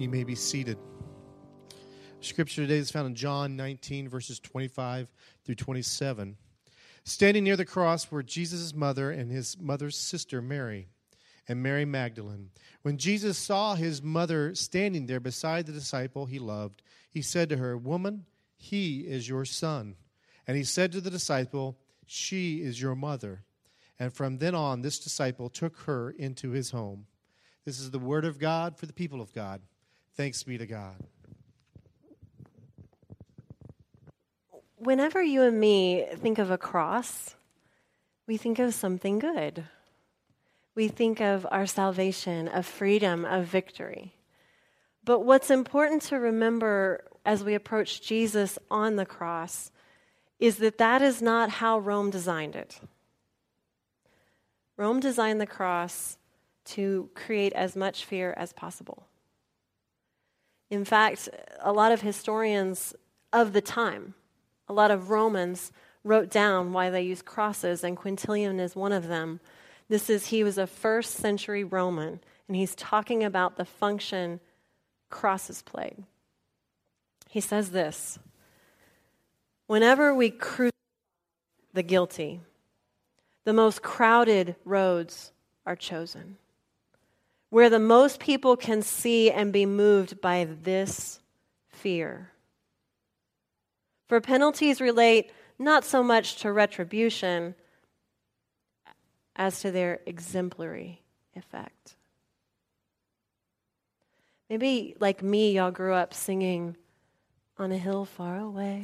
You may be seated. Scripture today is found in John 19, verses 25 through 27. Standing near the cross were Jesus' mother and his mother's sister, Mary, and Mary Magdalene. When Jesus saw his mother standing there beside the disciple he loved, he said to her, Woman, he is your son. And he said to the disciple, She is your mother. And from then on, this disciple took her into his home. This is the word of God for the people of God. Thanks be to God. Whenever you and me think of a cross, we think of something good. We think of our salvation, of freedom, of victory. But what's important to remember as we approach Jesus on the cross is that that is not how Rome designed it. Rome designed the cross to create as much fear as possible. In fact, a lot of historians of the time, a lot of Romans wrote down why they used crosses, and Quintilian is one of them. This is, he was a first century Roman, and he's talking about the function crosses played. He says this Whenever we crucify the guilty, the most crowded roads are chosen, where the most people can see and be moved by this fear. For penalties relate not so much to retribution as to their exemplary effect. Maybe, like me, y'all grew up singing, On a hill far away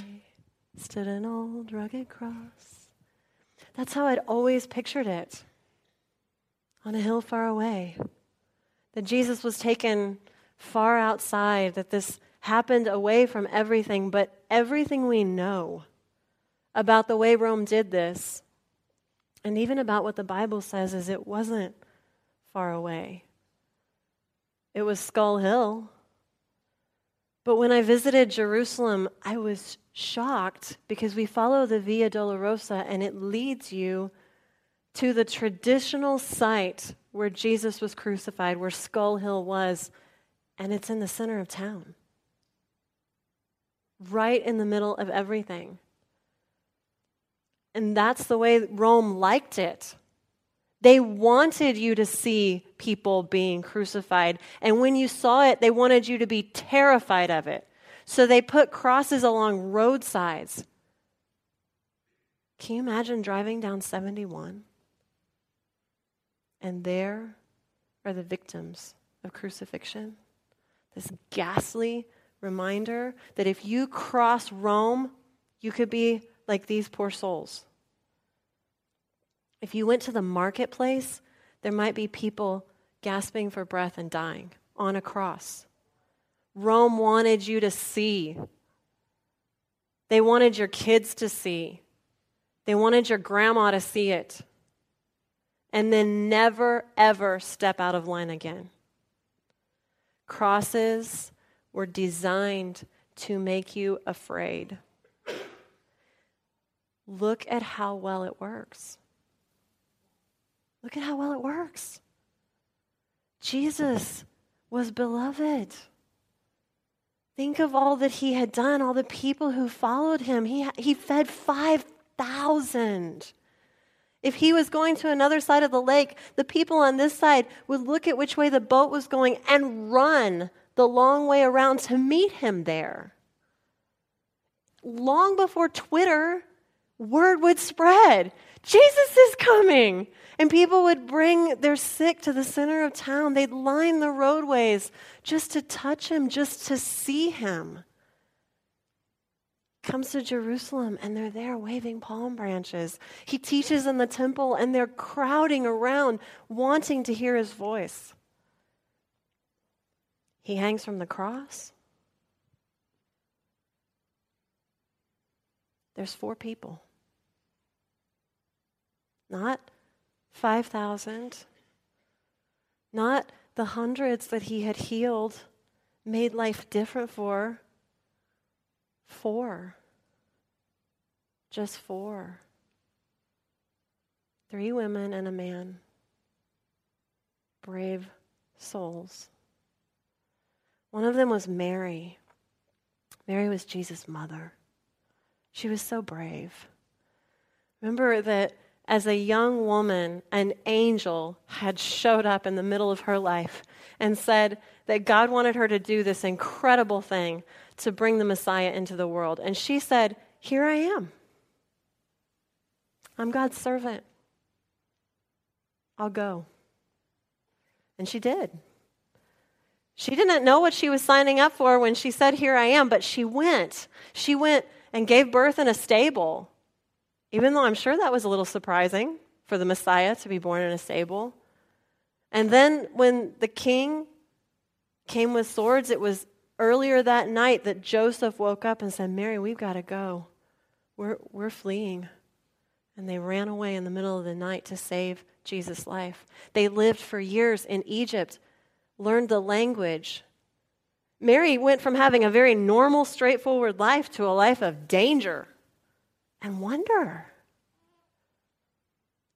stood an old rugged cross. That's how I'd always pictured it. On a hill far away. That Jesus was taken far outside, that this happened away from everything, but everything we know about the way Rome did this, and even about what the Bible says, is it wasn't far away. It was Skull Hill. But when I visited Jerusalem, I was shocked because we follow the Via Dolorosa and it leads you to the traditional site where Jesus was crucified, where Skull Hill was, and it's in the center of town right in the middle of everything. And that's the way Rome liked it. They wanted you to see people being crucified. And when you saw it, they wanted you to be terrified of it. So they put crosses along roadsides. Can you imagine driving down 71? And there are the victims of crucifixion. This ghastly reminder that if you cross Rome, you could be like these poor souls. If you went to the marketplace, there might be people gasping for breath and dying on a cross. Rome wanted you to see. They wanted your kids to see. They wanted your grandma to see it. And then never, ever step out of line again. Crosses were designed to make you afraid. Look at how well it works. Look at how well it works. Jesus was beloved. Think of all that he had done, all the people who followed him. He, he fed 5,000. If he was going to another side of the lake, the people on this side would look at which way the boat was going and run the long way around to meet him there. Long before Twitter, word would spread Jesus is coming. And people would bring their sick to the center of town. They'd line the roadways just to touch him, just to see him. Comes to Jerusalem and they're there waving palm branches. He teaches in the temple and they're crowding around, wanting to hear his voice. He hangs from the cross. There's four people. Not 5,000, not the hundreds that he had healed, made life different for. Four. Just four. Three women and a man. Brave souls. One of them was Mary. Mary was Jesus' mother. She was so brave. Remember that as a young woman, an angel had showed up in the middle of her life and said that God wanted her to do this incredible thing to bring the Messiah into the world. And she said, Here I am. I'm God's servant. I'll go. And she did. She didn't know what she was signing up for when she said, Here I am, but she went. She went and gave birth in a stable, even though I'm sure that was a little surprising for the Messiah to be born in a stable. And then when the king came with swords, it was earlier that night that Joseph woke up and said, Mary, we've got to go. We're, we're fleeing. And they ran away in the middle of the night to save Jesus' life. They lived for years in Egypt, learned the language. Mary went from having a very normal, straightforward life to a life of danger and wonder.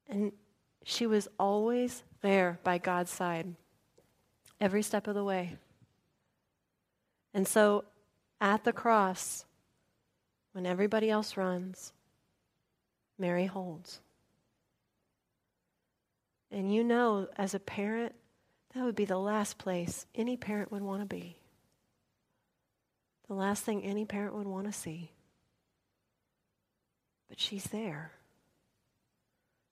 And she was always there by God's side, every step of the way. And so at the cross, when everybody else runs, Mary holds. And you know, as a parent, that would be the last place any parent would want to be. The last thing any parent would want to see. But she's there.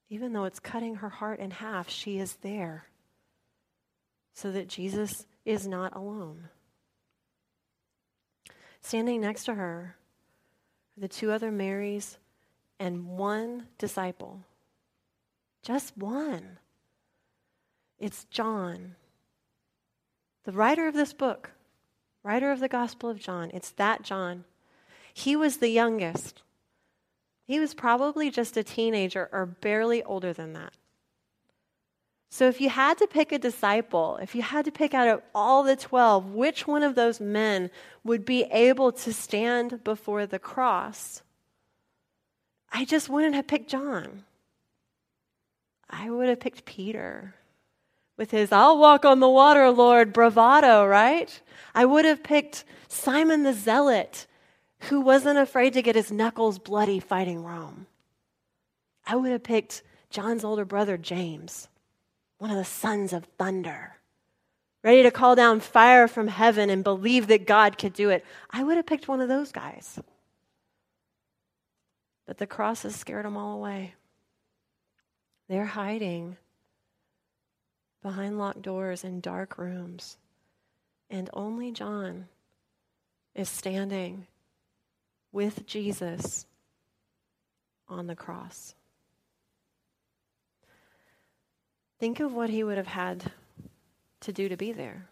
Even though it's cutting her heart in half, she is there so that Jesus is not alone. Standing next to her are the two other Marys and one disciple. Just one. It's John, the writer of this book, writer of the Gospel of John. It's that John. He was the youngest. He was probably just a teenager or barely older than that. So, if you had to pick a disciple, if you had to pick out of all the 12, which one of those men would be able to stand before the cross? I just wouldn't have picked John. I would have picked Peter with his, I'll walk on the water, Lord, bravado, right? I would have picked Simon the Zealot, who wasn't afraid to get his knuckles bloody fighting Rome. I would have picked John's older brother, James one of the sons of thunder, ready to call down fire from heaven and believe that God could do it, I would have picked one of those guys. But the cross has scared them all away. They're hiding behind locked doors in dark rooms. And only John is standing with Jesus on the cross. Think of what he would have had to do to be there.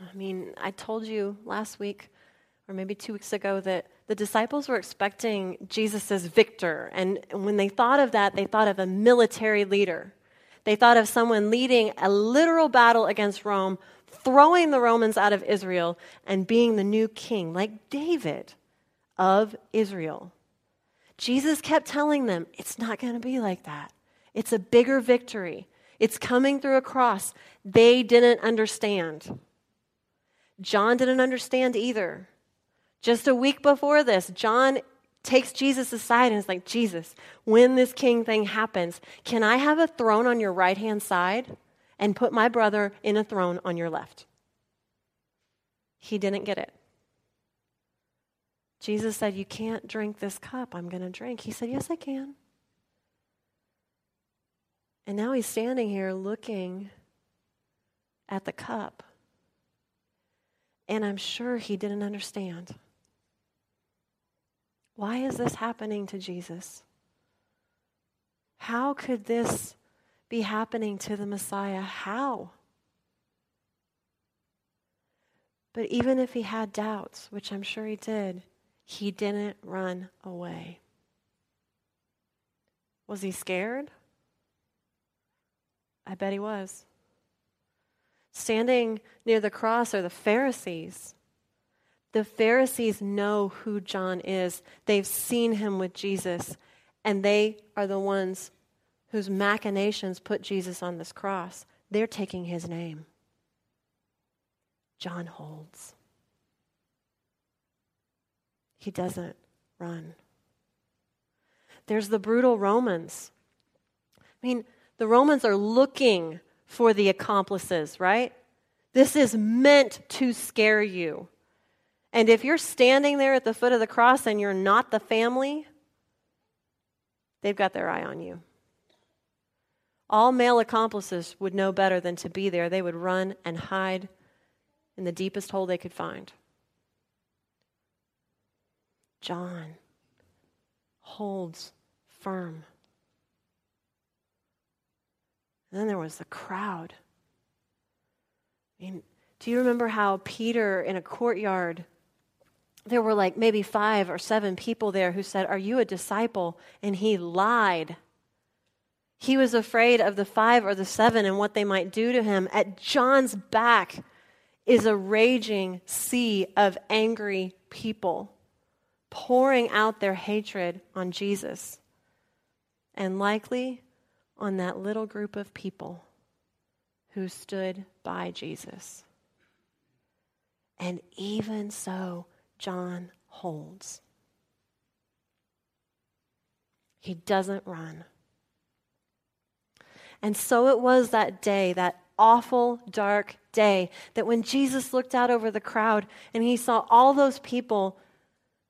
I mean, I told you last week, or maybe two weeks ago, that the disciples were expecting Jesus as victor. And when they thought of that, they thought of a military leader. They thought of someone leading a literal battle against Rome, throwing the Romans out of Israel, and being the new king, like David of Israel. Jesus kept telling them, it's not going to be like that. It's a bigger victory. It's coming through a cross. They didn't understand. John didn't understand either. Just a week before this, John takes Jesus aside and is like, Jesus, when this king thing happens, can I have a throne on your right hand side and put my brother in a throne on your left? He didn't get it. Jesus said, You can't drink this cup I'm going to drink. He said, Yes, I can. And now he's standing here looking at the cup. And I'm sure he didn't understand. Why is this happening to Jesus? How could this be happening to the Messiah? How? But even if he had doubts, which I'm sure he did, he didn't run away. Was he scared? I bet he was. Standing near the cross are the Pharisees. The Pharisees know who John is, they've seen him with Jesus, and they are the ones whose machinations put Jesus on this cross. They're taking his name. John holds. He doesn't run. There's the brutal Romans. I mean, the Romans are looking for the accomplices, right? This is meant to scare you. And if you're standing there at the foot of the cross and you're not the family, they've got their eye on you. All male accomplices would know better than to be there. They would run and hide in the deepest hole they could find. John holds firm. And then there was the crowd. I mean, do you remember how Peter in a courtyard, there were like maybe five or seven people there who said, Are you a disciple? And he lied. He was afraid of the five or the seven and what they might do to him. At John's back is a raging sea of angry people pouring out their hatred on Jesus and likely on that little group of people who stood by Jesus. And even so, John holds. He doesn't run. And so it was that day, that awful, dark day, that when Jesus looked out over the crowd and he saw all those people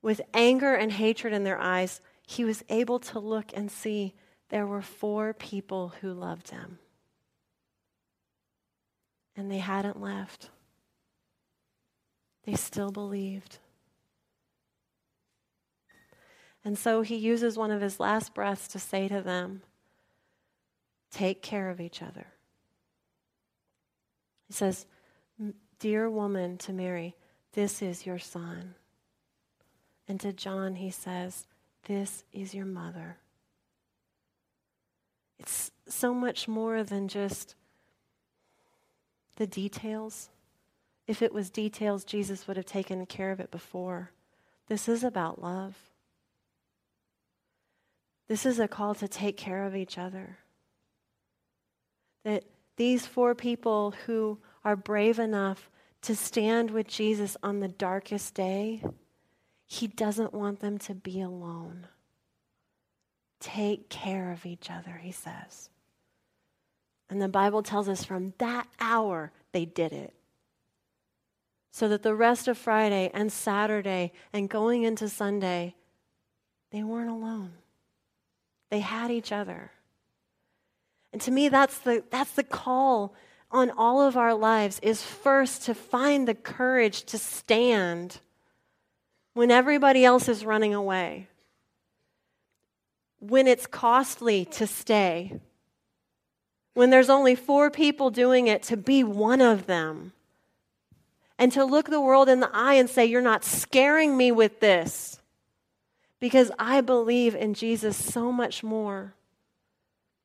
with anger and hatred in their eyes, he was able to look and see there were four people who loved him. And they hadn't left, they still believed. And so he uses one of his last breaths to say to them, Take care of each other. He says, Dear woman to Mary, this is your son. And to John, he says, This is your mother. It's so much more than just the details. If it was details, Jesus would have taken care of it before. This is about love. This is a call to take care of each other. That these four people who are brave enough to stand with Jesus on the darkest day, he doesn't want them to be alone. Take care of each other, he says. And the Bible tells us from that hour they did it. So that the rest of Friday and Saturday and going into Sunday, they weren't alone. They had each other. And to me, that's the, that's the call on all of our lives is first to find the courage to stand when everybody else is running away when it's costly to stay, when there's only four people doing it, to be one of them. And to look the world in the eye and say, You're not scaring me with this. Because I believe in Jesus so much more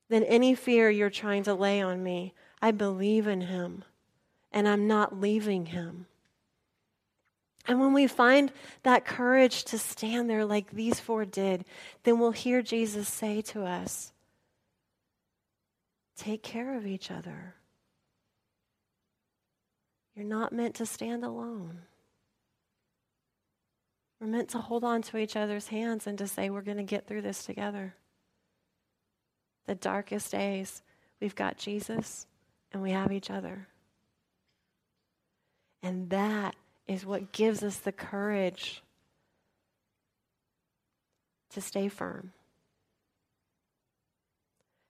than any fear you're trying to lay on me. I believe in him, and I'm not leaving him. And when we find that courage to stand there like these four did, then we'll hear Jesus say to us, Take care of each other. You're not meant to stand alone. We're meant to hold on to each other's hands and to say, We're going to get through this together. The darkest days, we've got Jesus and we have each other. And that is what gives us the courage to stay firm,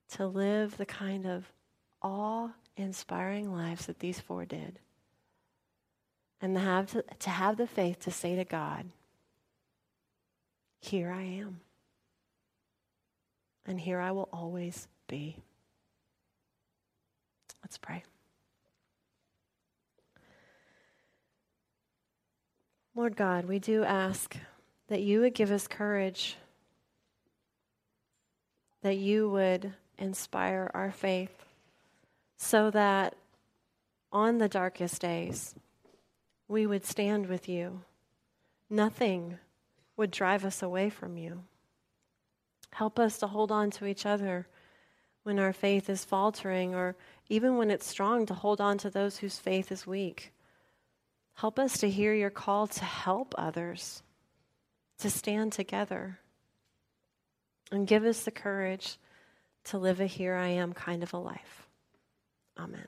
to live the kind of awe inspiring lives that these four did, and to have, to, to have the faith to say to God, Here I am, and here I will always be. Let's pray. Lord God, we do ask that you would give us courage, that you would inspire our faith, so that on the darkest days, we would stand with you. Nothing would drive us away from you. Help us to hold on to each other when our faith is faltering, or even when it's strong, to hold on to those whose faith is weak Help us to hear your call to help others, to stand together, and give us the courage to live a here I am kind of a life. Amen.